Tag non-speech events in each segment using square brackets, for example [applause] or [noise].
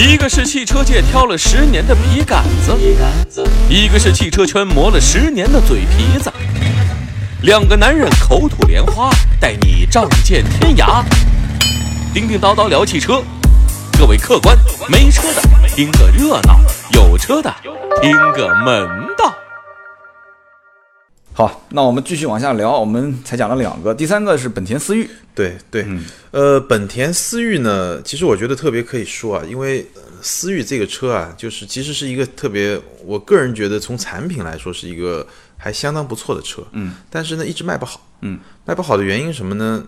一个是汽车界挑了十年的笔杆子，一个是汽车圈磨了十年的嘴皮子。两个男人口吐莲花，带你仗剑天涯。叮叮叨叨聊汽车，各位客官，没车的听个热闹，有车的听个门道。好，那我们继续往下聊，我们才讲了两个，第三个是本田思域。对对，呃，本田思域呢，其实我觉得特别可以说啊，因为呃思域这个车啊，就是其实是一个特别，我个人觉得从产品来说是一个还相当不错的车，嗯，但是呢一直卖不好，嗯，卖不好的原因是什么呢？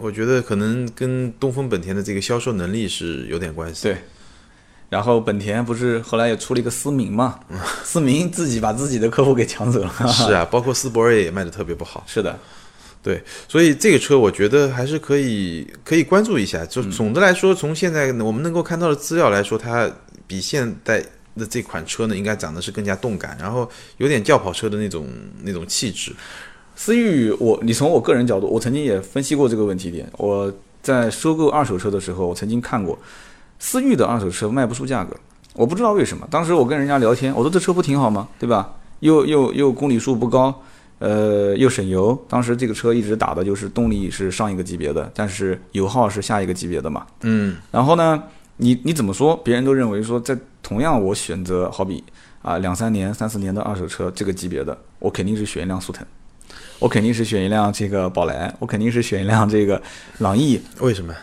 我觉得可能跟东风本田的这个销售能力是有点关系。对，然后本田不是后来也出了一个思明嘛，[laughs] 思明自己把自己的客户给抢走了。[laughs] 是啊，包括斯铂瑞也卖的特别不好。是的，对，所以这个车我觉得还是可以可以关注一下。就总的来说，从现在我们能够看到的资料来说，它比现代的这款车呢，应该长得是更加动感，然后有点轿跑车的那种那种气质。思域，我你从我个人角度，我曾经也分析过这个问题点。我在收购二手车的时候，我曾经看过思域的二手车卖不出价格，我不知道为什么。当时我跟人家聊天，我说这车不挺好吗？对吧？又又又公里数不高，呃，又省油。当时这个车一直打的就是动力是上一个级别的，但是油耗是下一个级别的嘛。嗯，然后呢，你你怎么说？别人都认为说，在同样我选择好比啊两三年、三四年的二手车这个级别的，我肯定是选一辆速腾，我肯定是选一辆这个宝来，我肯定是选一辆这个朗逸。为什么？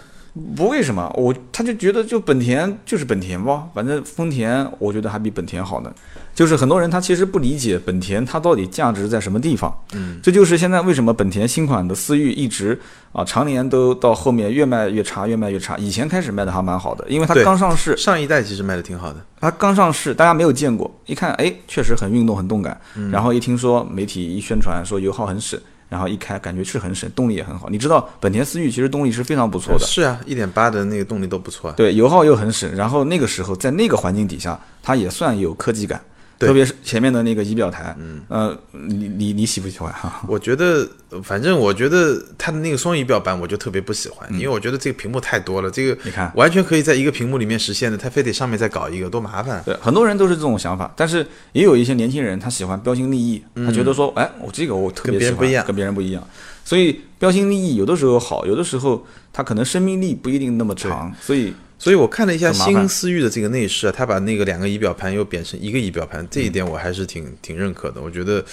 不为什么，我他就觉得就本田就是本田吧，反正丰田我觉得还比本田好呢。就是很多人他其实不理解本田它到底价值在什么地方。嗯，这就是现在为什么本田新款的思域一直啊常年都到后面越卖越差，越卖越差。以前开始卖的还蛮好的，因为它刚上市，上一代其实卖的挺好的。它刚上市，大家没有见过，一看哎确实很运动很动感，然后一听说媒体一宣传说油耗很省。然后一开，感觉是很省，动力也很好。你知道，本田思域其实动力是非常不错的，是啊，一点八的那个动力都不错啊。对，油耗又很省，然后那个时候在那个环境底下，它也算有科技感，对特别是前面的那个仪表台，嗯，呃，你你你喜不喜欢哈？我觉得，呃反正我觉得它的那个双仪表板我就特别不喜欢，因为我觉得这个屏幕太多了，这个你看。完全可以在一个屏幕里面实现的，它非得上面再搞一个，多麻烦。啊。对，很多人都是这种想法，但是也有一些年轻人他喜欢标新立异，他觉得说，哎，我这个我特别喜欢，跟别人不一样。跟别人不一样，所以标新立异有的时候好，有的时候它可能生命力不一定那么长，所以所以我看了一下新思域的这个内饰啊，它把那个两个仪表盘又变成一个仪表盘，这一点我还是挺挺认可的。我觉得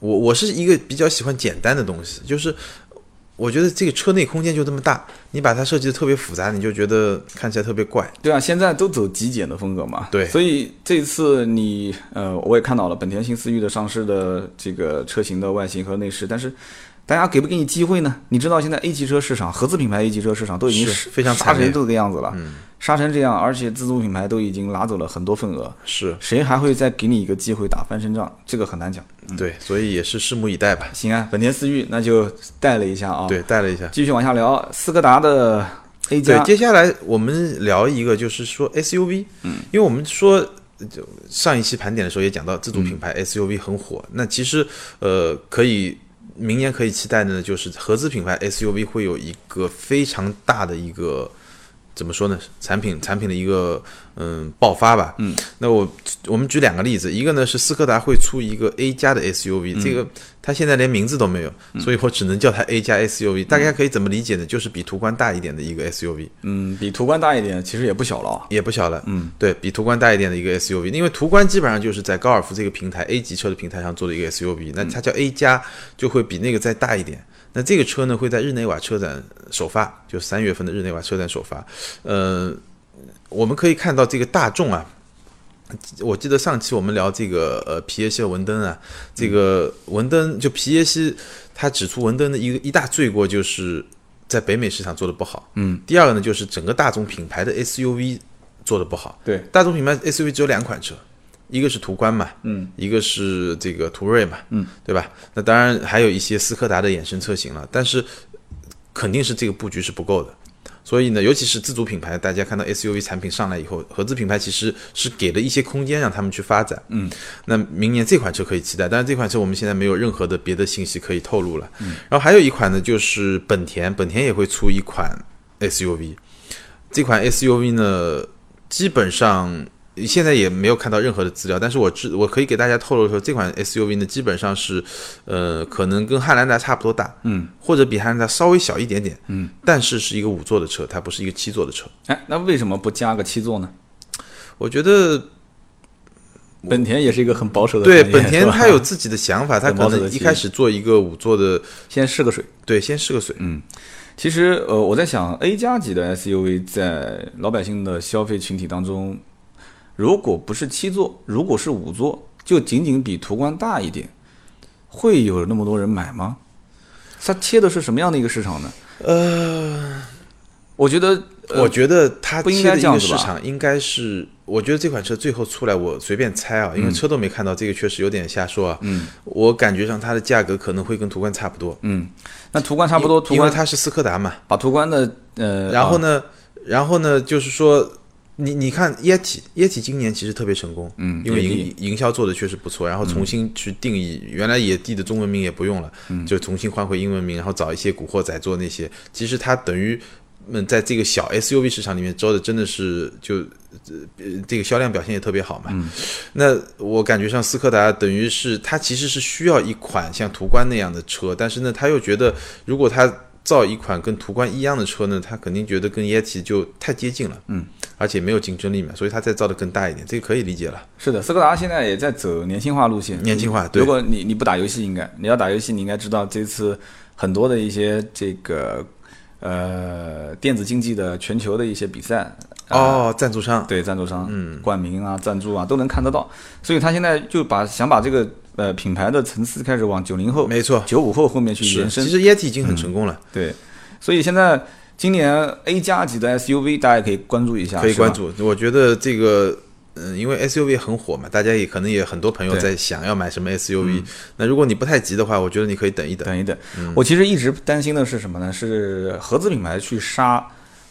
我我是一个比较喜欢简单的东西，就是我觉得这个车内空间就这么大，你把它设计的特别复杂，你就觉得看起来特别怪。对啊，现在都走极简的风格嘛。对所以这次你呃，我也看到了本田新思域的上市的这个车型的外形和内饰，但是大家给不给你机会呢？你知道现在 A 级车市场合资品牌 A 级车市场都已经是非常杀成这个样子了，嗯，杀成这样，而且自主品牌都已经拿走了很多份额，是谁还会再给你一个机会打翻身仗？这个很难讲。对，所以也是拭目以待吧。行啊，本田思域那就带了一下啊。对，，带了一下。继续往下聊，斯柯达的 A 对，加，接下来我们聊一个，就是说 SUV，嗯，因为我们说就上一期盘点的时候也讲到自主品牌 SUV 很火，那其实呃可以明年可以期待的呢，就是合资品牌 SUV 会有一个非常大的一个。怎么说呢？产品产品的一个嗯爆发吧。嗯，那我我们举两个例子，一个呢是斯柯达会出一个 A 加的 SUV，、这个它现在连名字都没有，所以我只能叫它 A 加 SUV。大家可以怎么理解呢？就是比途观大一点的一个 SUV。嗯，比途观大一点，其实也不小了啊。也不小了，嗯，对比途观大一点的一个 SUV，因为途观基本上就是在高尔夫这个平台 A 级车的平台上做的一个 SUV，那它叫 A 加，就会比那个再大一点。那这个车呢会在日内瓦车展首发，就三月份的日内瓦车展首发。呃，我们可以看到这个大众啊，我记得上期我们聊这个呃皮耶希的文登啊，这个文登就皮耶希他指出文登的一个一大罪过就是在北美市场做的不好，嗯，第二个呢就是整个大众品牌的 SUV 做的不好，对，大众品牌 SUV 只有两款车，一个是途观嘛，嗯，一个是这个途锐嘛，嗯，对吧？那当然还有一些斯柯达的衍生车型了，但是肯定是这个布局是不够的。所以呢，尤其是自主品牌，大家看到 SUV 产品上来以后，合资品牌其实是给了一些空间让他们去发展。嗯，那明年这款车可以期待，但是这款车我们现在没有任何的别的信息可以透露了。嗯，然后还有一款呢，就是本田，本田也会出一款 SUV，这款 SUV 呢。基本上现在也没有看到任何的资料，但是我知我可以给大家透露说，这款 SUV 呢，基本上是呃，可能跟汉兰达差不多大，嗯，或者比汉兰达稍微小一点点，嗯，但是是一个五座的车，它不是一个七座的车。哎，那为什么不加个七座呢？我觉得本田也是一个很保守的对本田它有自己的想法，[laughs] 它可能一开始做一个五座的，先试个水。对，先试个水。嗯其实，呃，我在想，A 加级的 SUV 在老百姓的消费群体当中，如果不是七座，如果是五座，就仅仅比途观大一点，会有那么多人买吗？它切的是什么样的一个市场呢？呃，我觉得，呃我觉得它不应该这样子吧市场应该是，我觉得这款车最后出来，我随便猜啊，因为车都没看到，这个确实有点瞎说啊。嗯，我感觉上它的价格可能会跟途观差不多，嗯，那途观差不多，途观因为它是斯柯达嘛。把途观的，呃，啊然后呢，然后呢，就是说。你你看液体，液体今年其实特别成功，嗯因为营营销做的确实不错，然后重新去定义，原来野地的中文名也不用了，嗯就重新换回英文名，然后找一些古惑仔做那些，其实它等于嗯，在这个小 SUV 市场里面招的真的是就呃这个销量表现也特别好嘛。嗯那我感觉像斯柯达等于是它其实是需要一款像途观那样的车，但是呢，他又觉得如果他造一款跟途观一样的车呢，他肯定觉得跟 Yeti 就太接近了，嗯，而且没有竞争力嘛，所以他再造的更大一点，这个可以理解了。是的，斯柯达现在也在走年轻化路线。年轻化对如果你你不打游戏，应该你要打游戏，你应该知道这次很多的一些这个呃电子竞技的全球的一些比赛。啊哦，赞助商，对赞助商，嗯冠名啊、赞助啊都能看得到，所以他现在就把想把这个呃品牌的层次开始往九零后、没错，九五后后面去，延伸其。实 Yeti 已经很成功了，对，所以现在今年 A 加级的 SUV 大家可以关注一下，可以关。注。我觉得这个。嗯，因为 SUV 很火嘛，大家也可能也很多朋友在想要买什么 SUV。那如果你不太急的话，我觉得你可以等一等。等一等，我其实一直担心的是什么呢？是合资品牌去杀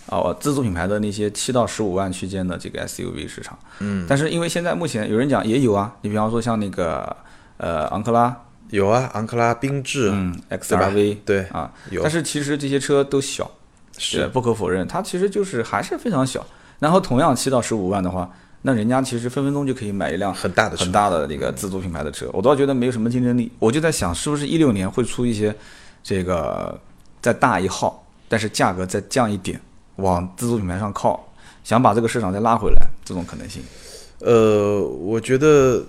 啊、自主品牌的那些七到十五万区间的这个 SUV 市场。嗯，但是因为现在目前有人讲也有啊，你比方说像那个呃昂克拉，有啊，昂克拉、缤智，嗯，XRV 对，啊，有。但是其实这些车都小，是。呃不可否认，它其实就是还是非常小。然后同样七到十五万的话，那人家其实分分钟就可以买一辆很大的很大的那个自主品牌的车，我倒觉得没有什么竞争力。我就在想，是不是一六年会出一些这个再大一号，但是价格再降一点，往自主品牌上靠，想把这个市场再拉回来，这种可能性。呃，我觉得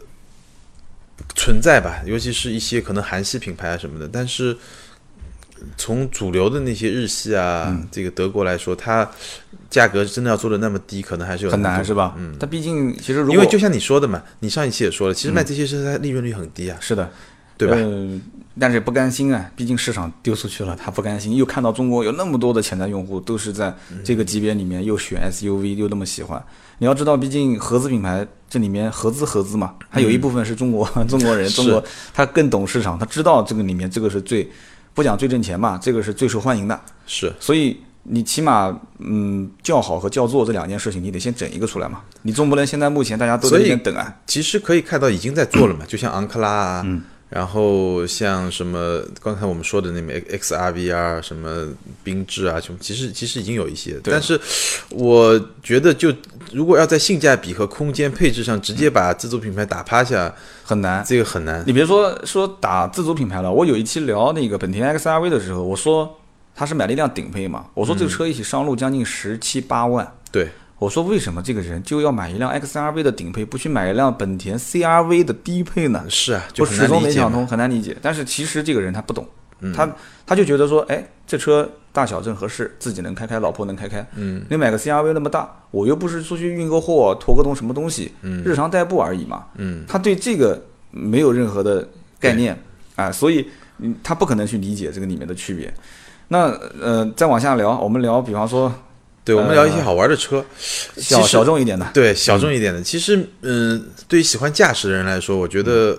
存在吧，尤其是一些可能韩系品牌啊什么的，但是从主流的那些日系啊，嗯。这个德国来说，它价格真的要做的那么低，可能还是有很难是吧？嗯，但毕竟其实如果因为就像你说的嘛，你上一期也说了，其实卖这些车它利润率很低啊，是的，对吧？呃，但是也不甘心啊，毕竟市场丢出去了，他不甘心，又看到中国有那么多的潜在用户都是在这个级别里面又选 SUV 又那么喜欢。你要知道，毕竟合资品牌这里面合资合资嘛，它有一部分是中国、[laughs] 中国人，中国他更懂市场，他知道这个里面这个是最不讲最挣钱嘛，这个是最受欢迎的，是所以。你起码，嗯，叫好和叫座这两件事情，你得先整一个出来嘛。你总不能现在目前大家都在等啊。其实可以看到已经在做了嘛，就像昂克拉啊，然后像什么刚才我们说的那个 XRV 啊，什么缤智啊，什么其实其实已经有一些，对。但是我觉得就如果要在性价比和空间配置上直接把自主品牌打趴下，很难。这个很难。你别说说打自主品牌了，我有一期聊那个本田 XRV 的时候，我说他是买了一辆顶配嘛，我说这个车一起上路将近十七八万，对，我说为什么这个人就要买一辆 XRV 的顶配，不去买一辆本田 CRV 的低配呢？是啊，就我始终没想。通，很难理解。但是其实这个人他不懂，他他就觉得说，哎，这车大小正合适，自己能开开，老婆能开开。嗯，你买个 CRV 那么大，我又不是出去运个货、驮个东什么东西，日常代步而已嘛。嗯，他对这个没有任何的概念啊，所以嗯，他不可能去理解这个里面的区别。那呃，再往下聊，我们聊，比方说对，我们聊一些好玩的车，小小众一点的，对小众一点的。其实，嗯，对于喜欢驾驶的人来说，我觉得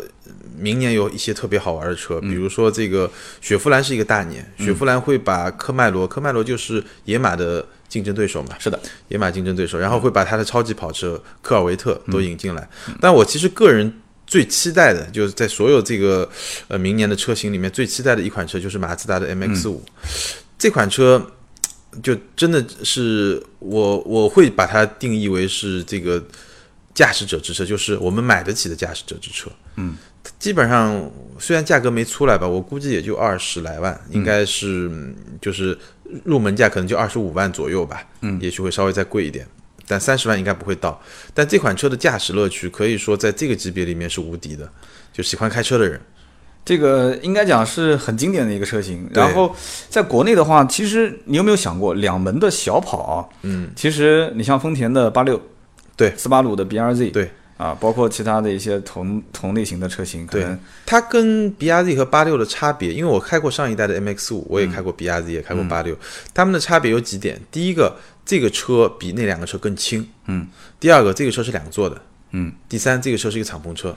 明年有一些特别好玩的车，比如说这个雪佛兰是一个大年，雪佛兰会把科迈罗，科迈罗就是野马的竞争对手嘛，是的，野马竞争对手，然后会把它的超级跑车科尔维特都引进来。但我其实个人最期待的，就是在所有这个呃明年的车型里面最期待的一款车就是马自达的 MX 五、这款车。就真的是我我会把它定义为是这个驾驶者之车，就是我们买得起的驾驶者之车。嗯，基本上虽然价格没出来吧，我估计也就二十来万，应该是嗯就是入门价可能就二十五万左右吧。嗯也许会稍微再贵一点。但三十万应该不会到，但这款车的驾驶乐趣可以说在这个级别里面是无敌的，就喜欢开车的人，这个应该讲是很经典的一个车型。然后在国内的话，其实你有没有想过，两门的小跑啊，嗯，其实你像丰田的八六，对。斯巴鲁的 BRZ，对。啊，包括其他的一些同同类型的车型，可对。能它跟 B R Z 和八六的差别，因为我开过上一代的 M X 五，我也开过嗯 B R Z，、也开过八六，它们的差别有几点。第一个，这个车比那两个车更轻，嗯。第二个，这个车是两座的，嗯。第三，这个车是一个敞篷车，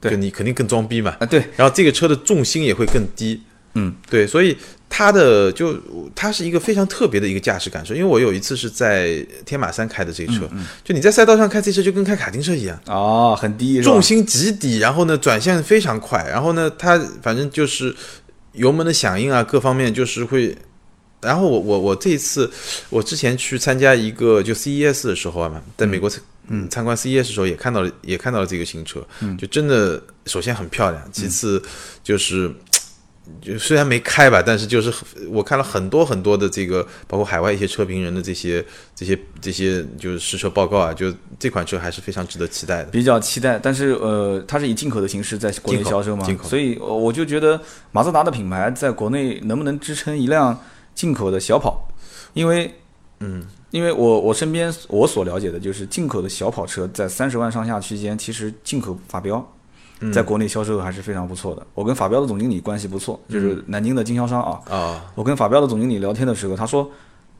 对就你肯定更装逼嘛。啊，对，然后这个车的重心也会更低，嗯，对，所以它的就它是一个非常特别的一个驾驶感受。因为我有一次是在天马山开的这个车，嗯就你在赛道上开这车就跟开卡丁车一样。哦，很低，重心极低，然后呢转向非常快，然后呢它反正就是油门的响应啊各方面就是会。然后我我我这一次我之前去参加一个就 CES 的时候啊嘛，在美国参嗯参观 CES 的时候也看到了也看到了这个新车，就真的首先很漂亮，其次就是。就虽然没开吧，但是就是我看了很多很多的这个，包括海外一些车评人的这些这些这些就是试车报告啊，就这款车还是非常值得期待的。比较期待，但是呃，它是以进口的形式在国内销售嘛进，口所以呃我就觉得马自达的品牌在国内能不能支撑一辆进口的小跑？因为嗯，因为我我身边我所了解的就是进口的小跑车在三十万上下区间，其实进口法标。嗯在国内销售还是非常不错的。我跟法标的总经理关系不错，嗯就是南京的经销商啊。啊，我跟法标的总经理聊天的时候，他说：“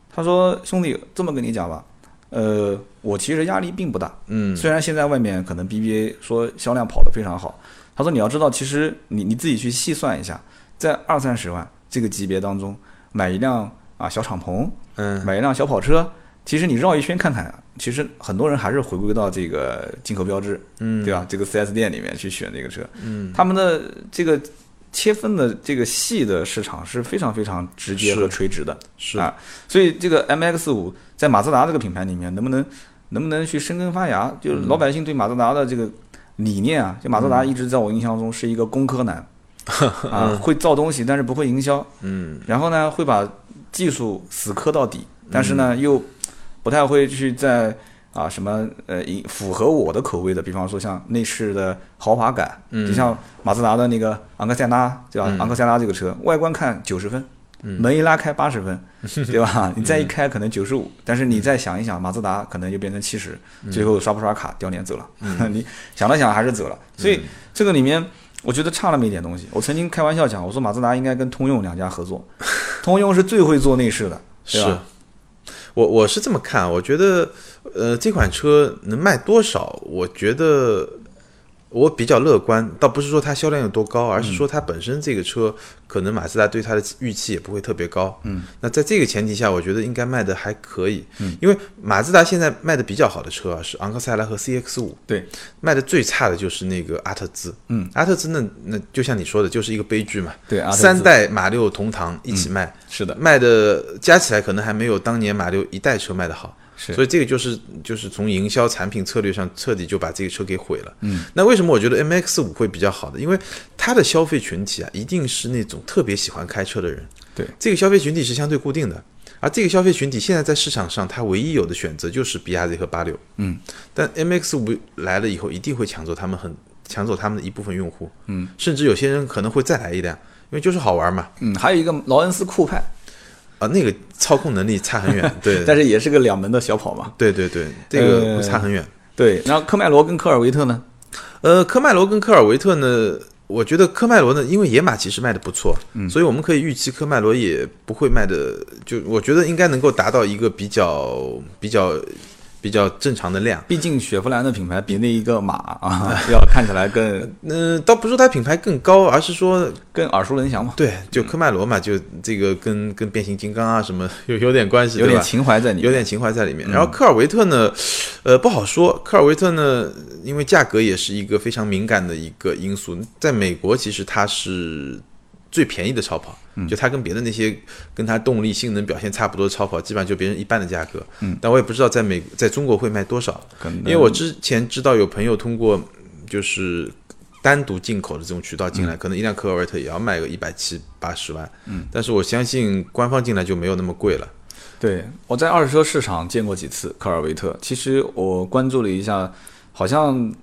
他说兄弟，这么跟你讲吧，呃，我其实压力并不大。嗯虽然现在外面可能 BBA 说销量跑得非常好，他说你要知道，其实你你自己去细算一下，在二三十万这个级别当中，买一辆啊小敞篷，嗯。买一辆小跑车，其实你绕一圈看看，其实很多人还是回归到这个进口标志，嗯，对吧？这个 4S 店里面去选这个车，嗯，他们的这个切分的这个细的市场是非常非常直接和垂直的。是啊所以这个 MX 五在马自达这个品牌里面，能不能能不能去生根发芽？就是老百姓对马自达的这个理念啊，就马自达一直在我印象中是一个工科男。[laughs] 啊，会造东西，但是不会营销，嗯。然后呢会把技术死磕到底，但是呢又不太会去在啊什么呃以符合我的口味的，比方说像内饰的豪华感，嗯就像马自达的那个昂克赛拉，对吧？嗯昂克赛拉这个车外观看九十分，嗯门一拉开八十分，[laughs] 对吧？你再一开可能九十五，但是你再想一想，马自达可能就变成七十，最后刷不刷卡掉脸走了。[laughs] 你想了想还是走了，所以这个里面我觉得差那么一点东西。我曾经开玩笑讲，我说马自达应该跟通用两家合作，通用是最会做内饰的，是吧？我我是这么看，我觉得呃这款车能卖多少，我觉得。我比较乐观，倒不是说它销量有多高，而是说它本身这个车可能马自达对它的预期也不会特别高。嗯，那在这个前提下，我觉得应该卖的还可以。嗯，因为马自达现在卖的比较好的车啊是昂克赛拉和 CX 五，对，卖的最差的就是那个阿特兹。嗯，阿特兹那那就像你说的，就是一个悲剧嘛。对阿特兹三代马六同堂一起卖，是的，卖的加起来可能还没有当年马六一代车卖的好。是所以这个就是就是从营销产品策略上彻底就把这个车给毁了。嗯，那为什么我觉得 M X 五会比较好的？因为它的消费群体啊，一定是那种特别喜欢开车的人。对，这个消费群体是相对固定的，而这个消费群体现在在市场上，它唯一有的选择就是 B R Z 和八六。嗯，但 M X 五来了以后，一定会抢走他们很抢走他们的一部分用户。嗯，甚至有些人可能会再来一辆，因为就是好玩嘛。嗯，还有一个劳恩斯酷派，啊，那个操控能力差很远。对，[laughs] 但是也是个两门的小跑嘛。对对对，这个呃会差很远。对，然后科迈罗跟科尔维特呢？呃，科迈罗跟科尔维特呢，我觉得科迈罗呢，因为野马其实卖的不错，嗯所以我们可以预期科迈罗也不会卖的，就我觉得应该能够达到一个比较比较比较正常的量。毕竟雪佛兰的品牌比那一个马啊 [laughs] 要看起来更嗯、倒不是说它品牌更高，而是说更耳熟能详嘛，对，就科迈罗嘛，就这个跟跟变形金刚啊什么有 [laughs] 有点关系，有点情怀在里面。有点情怀在里面。然后科尔维特呢，呃，不好说。科尔维特呢，因为价格也是一个非常敏感的一个因素，在美国其实它是最便宜的超跑，嗯。就它跟别的那些跟它动力性能表现差不多的超跑，基本上就别人一半的价格。嗯，但我也不知道在美在中国会卖多少，可能。因为我之前知道有朋友通过就是单独进口的这种渠道进来，可能一辆科尔维特也要卖个一百七八十万。嗯，但是我相信官方进来就没有那么贵了。对，我在二手车市场见过几次科尔维特。其实我关注了一下，好像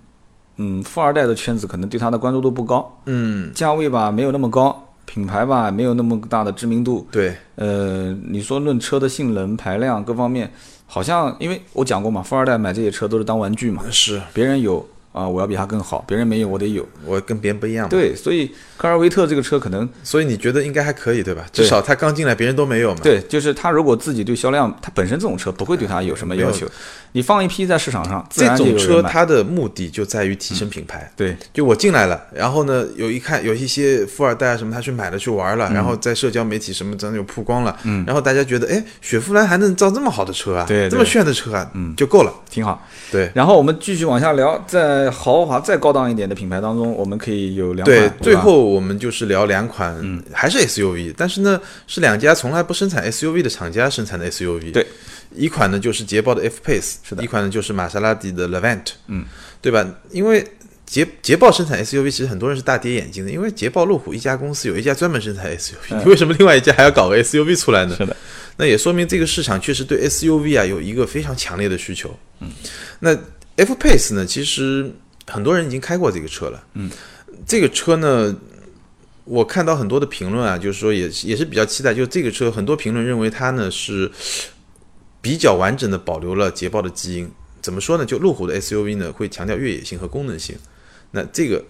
嗯，富二代的圈子可能对它的关注度不高，嗯，价位吧没有那么高，品牌吧没有那么大的知名度。对，呃，你说论车的性能、排量各方面，好像因为我讲过嘛，富二代买这些车都是当玩具嘛，是别人有啊、我要比他更好，别人没有我得有。我跟别人不一样嘛。对，所以科尔维特这个车可能所以你觉得应该还可以对吧？至少他刚进来别人都没有嘛。对，就是他如果自己对销量，他本身这种车不会对他有什么要求，你放一批在市场上，自这种车。它的目的就在于提升品牌。对，就我进来了，然后呢，有一看有一些富二代啊什么，他去买了去玩了，然后在社交媒体什么真的有曝光了，嗯，然后大家觉得，哎，雪佛兰还能造这么好的车啊，对对这么炫的车啊，嗯，就够了。挺好。对然后我们继续往下聊，在豪华再高档一点的品牌当中，我们可以有两款。对，吧最后我们就是聊两款，还是 SUV，但是呢，是两家从来不生产 SUV 的厂家生产的 SUV。对，一款呢就是捷豹的 F Pace，是的一款呢就是玛莎拉蒂的 Levant，嗯，对吧？因为捷捷豹生产 SUV，其实很多人是大跌眼镜的，因为捷豹路虎一家公司有一家专门生产 SUV，、你为什么另外一家还要搞个 SUV 出来呢？是的，那也说明这个市场确实对 SUV 啊有一个非常强烈的需求。嗯，那 F Pace 呢，其实很多人已经开过这个车了。嗯，这个车呢，我看到很多的评论啊，就是说也是也是比较期待，就是这个车很多评论认为它呢是比较完整的保留了捷豹的基因。怎么说呢？就路虎的 SUV 呢会强调越野性和功能性，那这个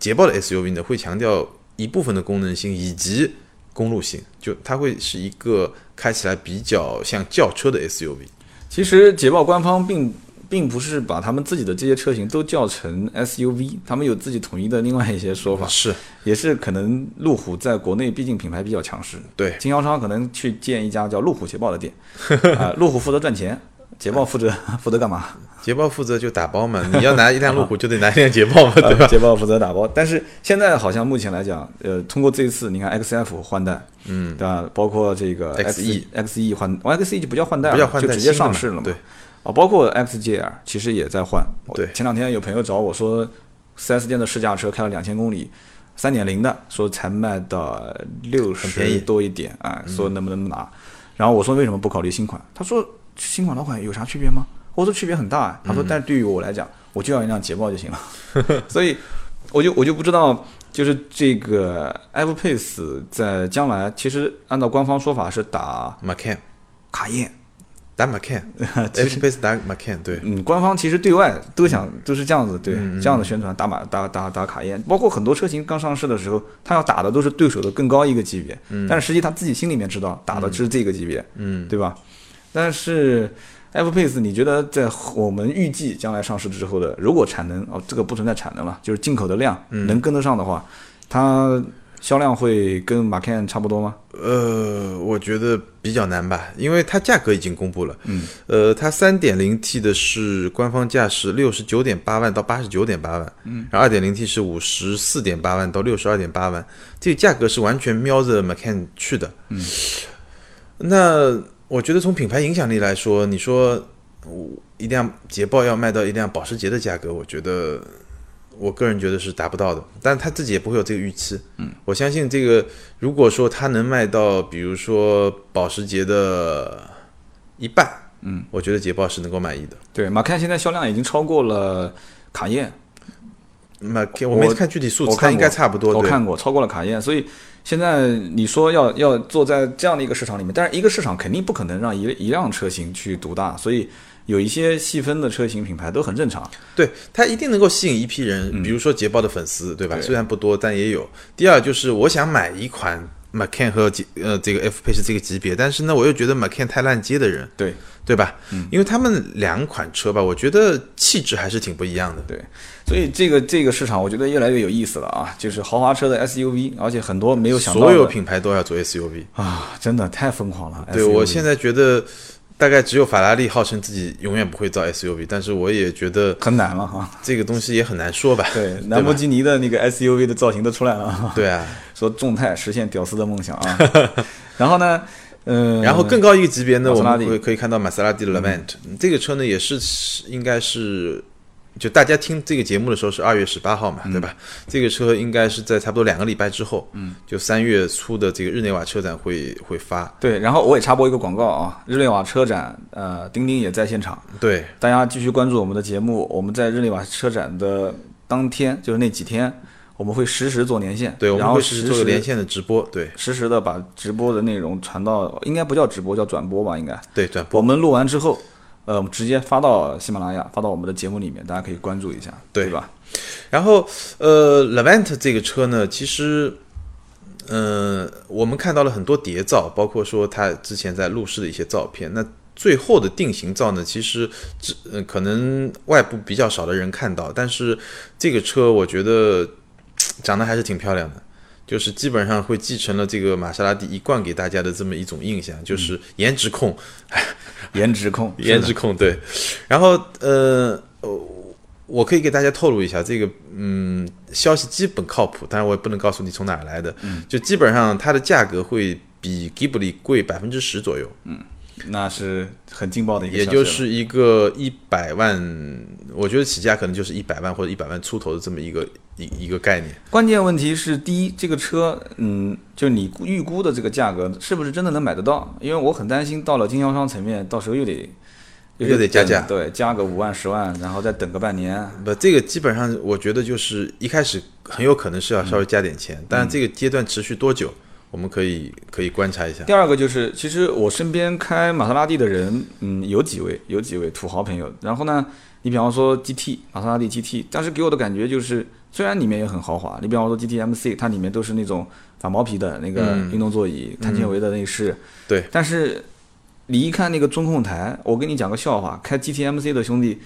捷豹的 SUV 呢会强调一部分的功能性以及公路性，就它会是一个开起来比较像轿车的 SUV。其实捷豹官方并并不是把他们自己的这些车型都叫成 SUV，他们有自己统一的另外一些说法，是。也是可能路虎在国内毕竟品牌比较强势，对，经销商可能去建一家叫路虎捷豹的店，[laughs] 啊、路虎负责赚钱，捷豹负责 [laughs] 负责干嘛？捷豹负责就打包嘛，你要 [laughs] 拿一辆路虎就得拿一辆捷豹嘛，对吧？捷豹负责打包，但是现在好像目前来讲，呃，通过这一次你看 XF 换代，嗯，对吧？包括这个 XE XE 换哦，XE 就不叫换代了，不叫换代就直接上市了嘛。对，啊，包括 XJR 其实也在换。对前两天有朋友找我说，4S 店的试驾车开了两千公里，三点零的，说才卖到六便宜十多一点啊，说能不能拿？然后我说为什么不考虑新款？他说新款老款有啥区别吗？我说区别很大啊。他说，但对于我来讲，我就要一辆捷豹就行了。[laughs] 所以我就我就不知道，就是这个 F Pace 在将来，其实按照官方说法是打 Macan 卡宴，打 Macan，[laughs] 其 F 实 Pace 打 Macan，对，嗯，官方其实对外都想都是这样子，对、嗯这样的宣传，打马打打打卡宴，包括很多车型刚上市的时候，他要打的都是对手的更高一个级别，嗯。但是实际他自己心里面知道打的是这个级别，嗯，对吧？但是 F Pace，你觉得在我们预计将来上市之后的，如果产能哦，这个不存在产能了，就是进口的量、嗯。能跟得上的话，它销量会跟 Macan 差不多吗？呃，我觉得比较难吧，因为它价格已经公布了。嗯，呃，它三点零 T 的是官方价是六十九点八万到八十九点八万，嗯，然后二点零 T 是五十四点八万到六十二点八万，这个价格是完全瞄着 Macan 去的。嗯，那我觉得从品牌影响力来说，你说我一辆捷豹要卖到一辆保时捷的价格，我觉得我个人觉得是达不到的，但他自己也不会有这个预期。嗯，我相信这个，如果说他能卖到，比如说保时捷的一半，嗯，我觉得捷豹是能够满意的。对马 can 现在销量已经超过了卡宴，那我没看具体数字，看过该差不多。我看过，超过了卡宴，所以现在你说要要做在这样的一个市场里面，但是一个市场肯定不可能让一一辆车型去独大，所以有一些细分的车型品牌都很正常。对，它一定能够吸引一批人，比如说捷豹的粉丝，对吧？对虽然不多，但也有。第二就是我想买一款 Macan 和捷呃这个 F Pace 这个级别，但是呢，我又觉得 Macan 太烂街的人，对对吧？因为他们两款车吧，我觉得气质还是挺不一样的。对，所以这个这个市场我觉得越来越有意思了啊，就是豪华车的 SUV，而且很多没有想到所有品牌都要做 SUV。啊，真的太疯狂了。对我现在觉得，大概只有法拉利号称自己永远不会造 SUV，但是我也觉得很难了哈。这个东西也很难说吧。对，兰博基尼的那个 SUV 的造型都出来了。对啊，说众泰实现屌丝的梦想啊。[laughs] 然后呢，嗯，然后更高一个级别呢，我们会可以看到玛莎拉蒂的 Lament，、这个车呢也是应该是。就大家听这个节目的时候是二月十八号嘛，对吧？这个车应该是在差不多两个礼拜之后，嗯，就三月初的这个日内瓦车展会会发。对，然后我也插播一个广告啊，日内瓦车展，呃，钉钉也在现场，对，大家继续关注我们的节目。我们在日内瓦车展的当天，就是那几天，我们会实时做连线，对，我然后们会实实时做连线的直播，对实时的把直播的内容传到，应该不叫直播，叫转播吧，应该。对转播。我们录完之后，呃，我们直接发到喜马拉雅，发到我们的节目里面，大家可以关注一下，对对吧？然后呃，Levant 这个车呢，其实。嗯，我们看到了很多谍照，包括说它之前在路试的一些照片。那最后的定型照呢，其实只、呃、可能外部比较少的人看到，但是这个车我觉得长得还是挺漂亮的，就是基本上会继承了这个玛莎拉蒂一贯给大家的这么一种印象，就是 [laughs] 颜值控，颜值控，颜值控对。然后呃，我可以给大家透露一下，这个嗯消息基本靠谱，但是我也不能告诉你从哪儿来的，就基本上它的价格会比 Ghibli 贵百分之十左右，那是很劲爆的一个也就是一个一百万，我觉得起价可能就是一百万或者一百万出头的这么一个一一个概念。关键问题是，第一，这个车，嗯，就你估预估的这个价格，是不是真的能买得到？因为我很担心，到了经销商层面，到时候又得又得加价对，加个五万、十万，然后再等个半年。不，这个基本上我觉得就是一开始很有可能是要稍微加点钱，但是这个阶段持续多久，我们可以可以观察一下。第二个就是，其实我身边开玛莎拉蒂的人，嗯，有几位，有几位土豪朋友。然后呢，你比方说 GT 玛莎拉蒂 GT，但是给我的感觉就是，虽然里面也很豪华，你比方说 GT MC，它里面都是那种反毛皮的那个嗯。运动座椅、碳纤维的内饰，对，但是你一看那个中控台，我跟你讲个笑话，开 GTMC 的兄弟，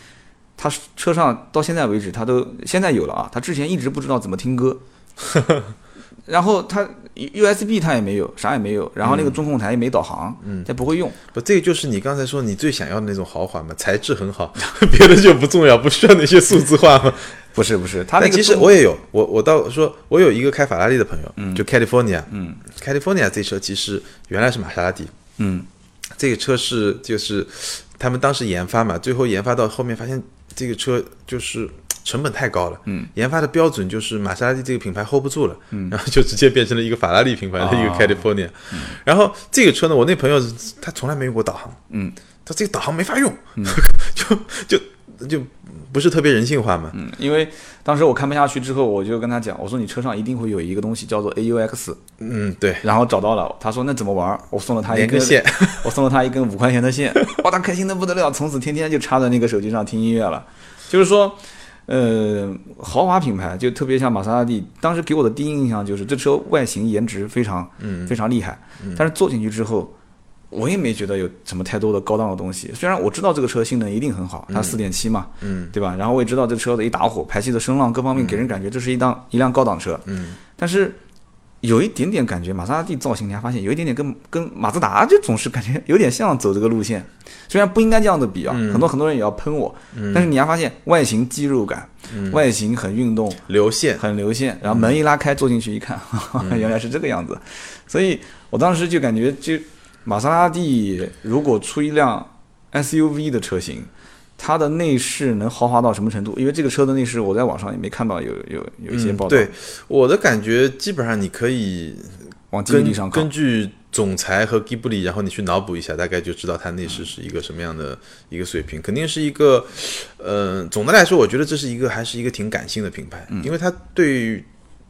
他车上到现在为止，他都现在有了啊，他之前一直不知道怎么听歌，[laughs] 然后它 USB 它也没有，啥也没有，然后那个中控台也没导航，嗯，他不会用，不，这个就是你刚才说你最想要的那种豪华嘛，[laughs] 材质很好，[laughs] 别的就不重要，不需要那些数字化嘛。不是不是，他那个其实我也有，我我倒说，我有一个开法拉利的朋友，嗯。就 California，嗯，California 这车其实原来是玛莎拉蒂，嗯。这个车是就是他们当时研发嘛，最后研发到后面发现这个车就是成本太高了，嗯，研发的标准就是玛莎拉蒂这个品牌 hold 不住了，嗯，然后就直接变成了一个法拉利品牌的一个哦。California，、然后这个车呢，我那朋友他从来没用过导航，嗯，他这个导航没法用，[laughs] 就就就不是特别人性化嘛，嗯，因为当时我看不下去之后，我就跟他讲，我说你车上一定会有一个东西叫做 AUX，嗯，对，然后找到了，他说那怎么玩？我送了他一根线，[laughs] 我送了他一根五块钱的线，哇，他开心的不得了，从此天天就插在那个手机上听音乐了。就是说，呃，豪华品牌就特别像玛莎拉蒂，当时给我的第一印象就是这车外形颜值非常，嗯。非常厉害，但是坐进去之后。我也没觉得有什么太多的高档的东西，虽然我知道这个车性能一定很好，它四点七嘛，嗯。对吧？然后我也知道这车的一打火、排气的声浪各方面给人感觉这是一档一辆高档车，嗯，但是有一点点感觉，玛莎拉蒂造型你还发现有一点点跟跟马自达就总是感觉有点像走这个路线，[laughs] 虽然不应该这样的比啊，嗯。很多很多人也要喷我，但是你还发现外形肌肉感，外形很运动，流线，很流线，然后门一拉开坐进去一看，[laughs] 原来是这个样子，所以我当时就感觉就玛莎拉蒂如果出一辆 SUV 的车型。它的内饰能豪华到什么程度？因为这个车的内饰，我在网上也没看到有有有一些报道。嗯对，我的感觉基本上你可以往基地根上靠根。据总裁和吉布里，然后你去脑补一下，大概就知道它内饰是一个什么样的一个水平。肯定是一个，呃，总的来说，我觉得这是一个还是一个挺感性的品牌，因为它对于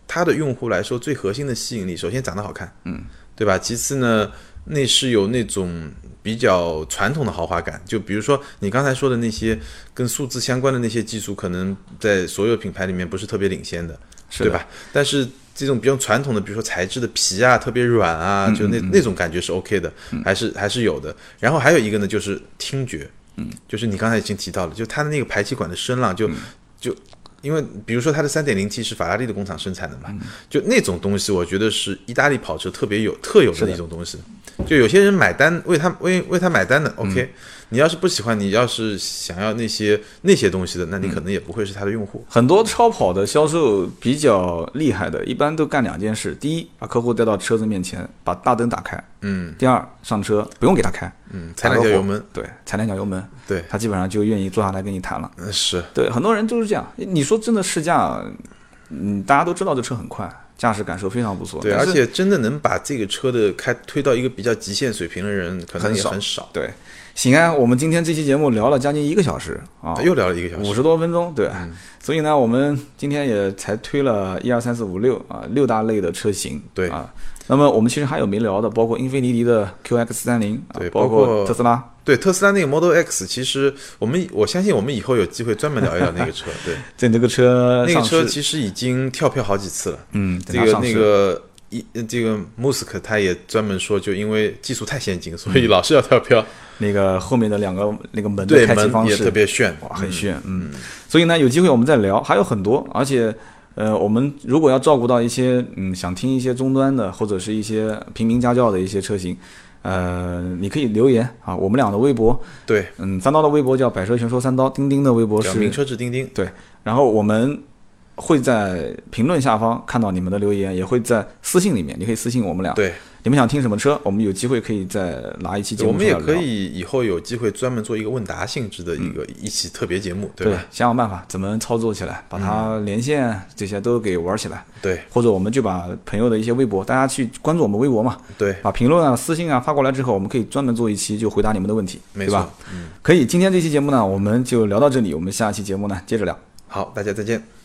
它的用户来说最核心的吸引力，首先长得好看，嗯，对吧？其次呢，内饰有那种比较传统的豪华感，就比如说你刚才说的那些跟数字相关的那些技术，可能在所有品牌里面不是特别领先的，对吧？但是这种比较传统的，比如说材质的皮啊，特别软啊，就那那种感觉是 OK 的，还是还是有的。然后还有一个呢，就是听觉，嗯，就是你刚才已经提到了，就它的那个排气管的声浪就就因为比如说它的三点零 T 是法拉利的工厂生产的嘛，就那种东西，我觉得是意大利跑车特别有特有的一种东西。就有些人买单为他为为他买单的，OK。你要是不喜欢，你要是想要那些那些东西的，那你可能也不会是他的用户。很多超跑的销售比较厉害的，一般都干两件事：第一，把客户带到车子面前，把大灯打开；嗯第二，上车不用给他开，嗯，踩两脚油门，对，踩两脚油门，对，他基本上就愿意坐下来跟你谈了。嗯是，对，很多人都是这样。你说真的试驾，嗯，大家都知道这车很快，驾驶感受非常不错。对，而且真的能把这个车的开推到一个比较极限水平的人，可能也很少。对，行啊，我们今天这期节目聊了将近一个小时啊，又聊了一个小时，五十多分钟，对。所以呢，我们今天也才推了一二三四五六啊六大类的车型，对啊。那么我们其实还有没聊的，包括英菲尼迪的 QX 三零，对包包括特斯拉，对特斯拉那个 Model X，其实我们我相信我们以后有机会专门聊一聊那个车。[laughs] 对，这那个车那个，车其实已经跳票好几次了。嗯，这个那个一这个穆斯克他也专门说，就因为技术太先进，所以老是要跳票。那个后面的两个那个门的对开启方式也式特别炫，哇，很炫，嗯。所以呢，有机会我们再聊，还有很多，而且。呃，我们如果要照顾到一些嗯想听一些终端的或者是一些平民家教的一些车型，呃，你可以留言啊，我们俩的微博，对，嗯，三刀的微博叫百车全说三刀，钉钉的微博是叫名车志钉钉。对然后我们会在评论下方看到你们的留言，也会在私信里面，你可以私信我们俩。对，你们想听什么车，我们有机会可以再拿一期节目我们也可以以后有机会专门做一个问答性质的一个一期特别节目，对对吧？想想办法怎么操作起来，把它连线这些都给玩起来。对或者我们就把朋友的一些微博，大家去关注我们微博嘛，对，把评论啊、私信啊发过来之后，我们可以专门做一期就回答你们的问题，没对吧错？。嗯，可以，今天这期节目呢，我们就聊到这里，我们下期节目呢接着聊。好，大家再见。